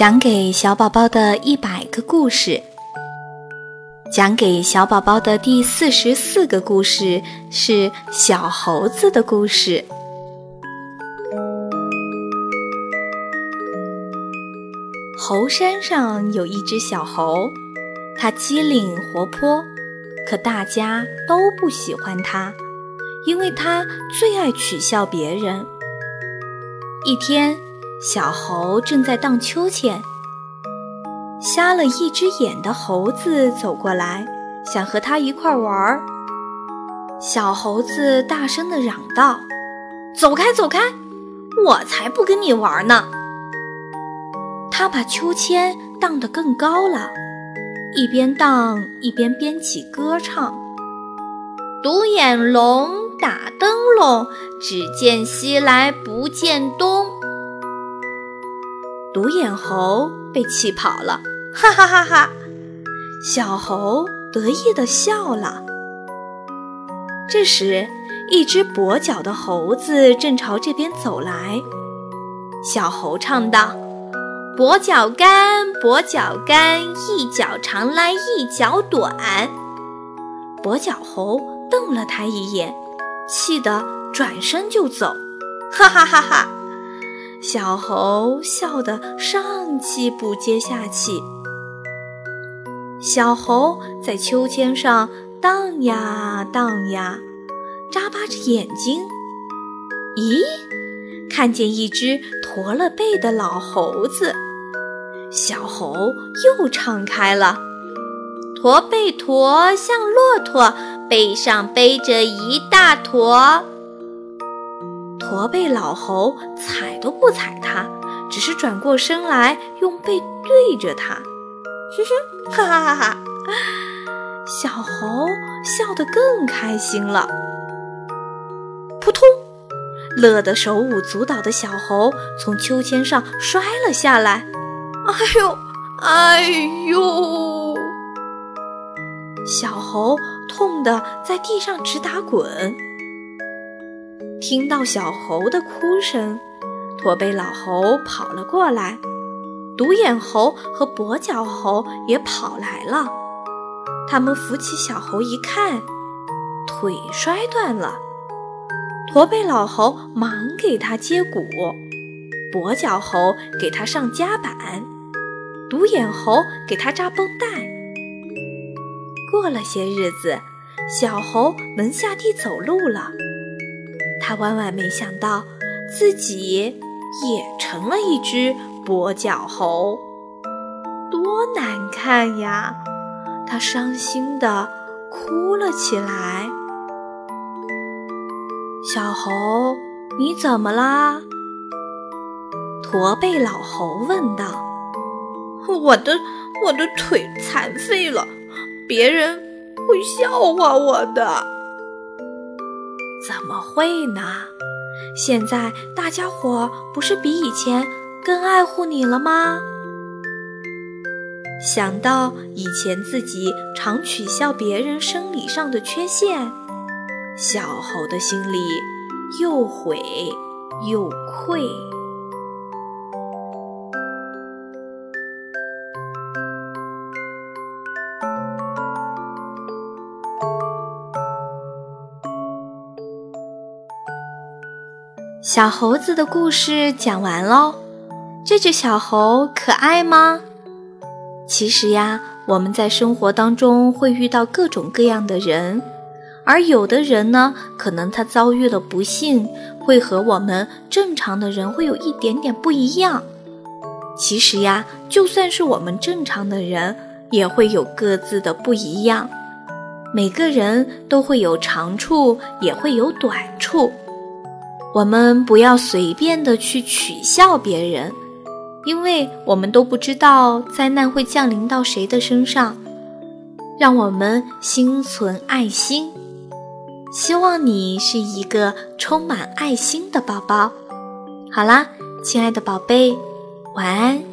讲给小宝宝的一百个故事，讲给小宝宝的第四十四个故事是小猴子的故事。猴山上有一只小猴，它机灵活泼，可大家都不喜欢它，因为它最爱取笑别人。一天。小猴正在荡秋千，瞎了一只眼的猴子走过来，想和他一块玩儿。小猴子大声地嚷道：“走开，走开！我才不跟你玩呢！”他把秋千荡得更高了，一边荡一边编起歌唱：“独眼龙打灯笼，只见西来不见东。”独眼猴被气跑了，哈哈哈哈！小猴得意地笑了。这时，一只跛脚的猴子正朝这边走来。小猴唱道：“跛脚干，跛脚干，一脚长来一脚短。”跛脚猴瞪了他一眼，气得转身就走，哈哈哈哈！小猴笑得上气不接下气。小猴在秋千上荡呀荡呀，眨巴着眼睛。咦，看见一只驼了背的老猴子。小猴又唱开了：“驼背驼像骆驼，背上背着一大坨。”驼背老猴踩都不踩它，只是转过身来，用背对着它。哼哼，哈哈哈哈！小猴笑得更开心了。扑通，乐得手舞足蹈的小猴从秋千上摔了下来。哎呦，哎呦！小猴痛得在地上直打滚。听到小猴的哭声，驼背老猴跑了过来，独眼猴和跛脚猴也跑来了。他们扶起小猴一看，腿摔断了。驼背老猴忙给他接骨，跛脚猴给他上夹板，独眼猴给他扎绷带。过了些日子，小猴能下地走路了。他万万没想到，自己也成了一只跛脚猴，多难看呀！他伤心地哭了起来。小猴，你怎么啦？驼背老猴问道。我的我的腿残废了，别人会笑话我的。怎么会呢？现在大家伙不是比以前更爱护你了吗？想到以前自己常取笑别人生理上的缺陷，小猴的心里又悔又愧。小猴子的故事讲完喽，这只小猴可爱吗？其实呀，我们在生活当中会遇到各种各样的人，而有的人呢，可能他遭遇了不幸，会和我们正常的人会有一点点不一样。其实呀，就算是我们正常的人，也会有各自的不一样。每个人都会有长处，也会有短处。我们不要随便的去取笑别人，因为我们都不知道灾难会降临到谁的身上。让我们心存爱心，希望你是一个充满爱心的宝宝。好啦，亲爱的宝贝，晚安。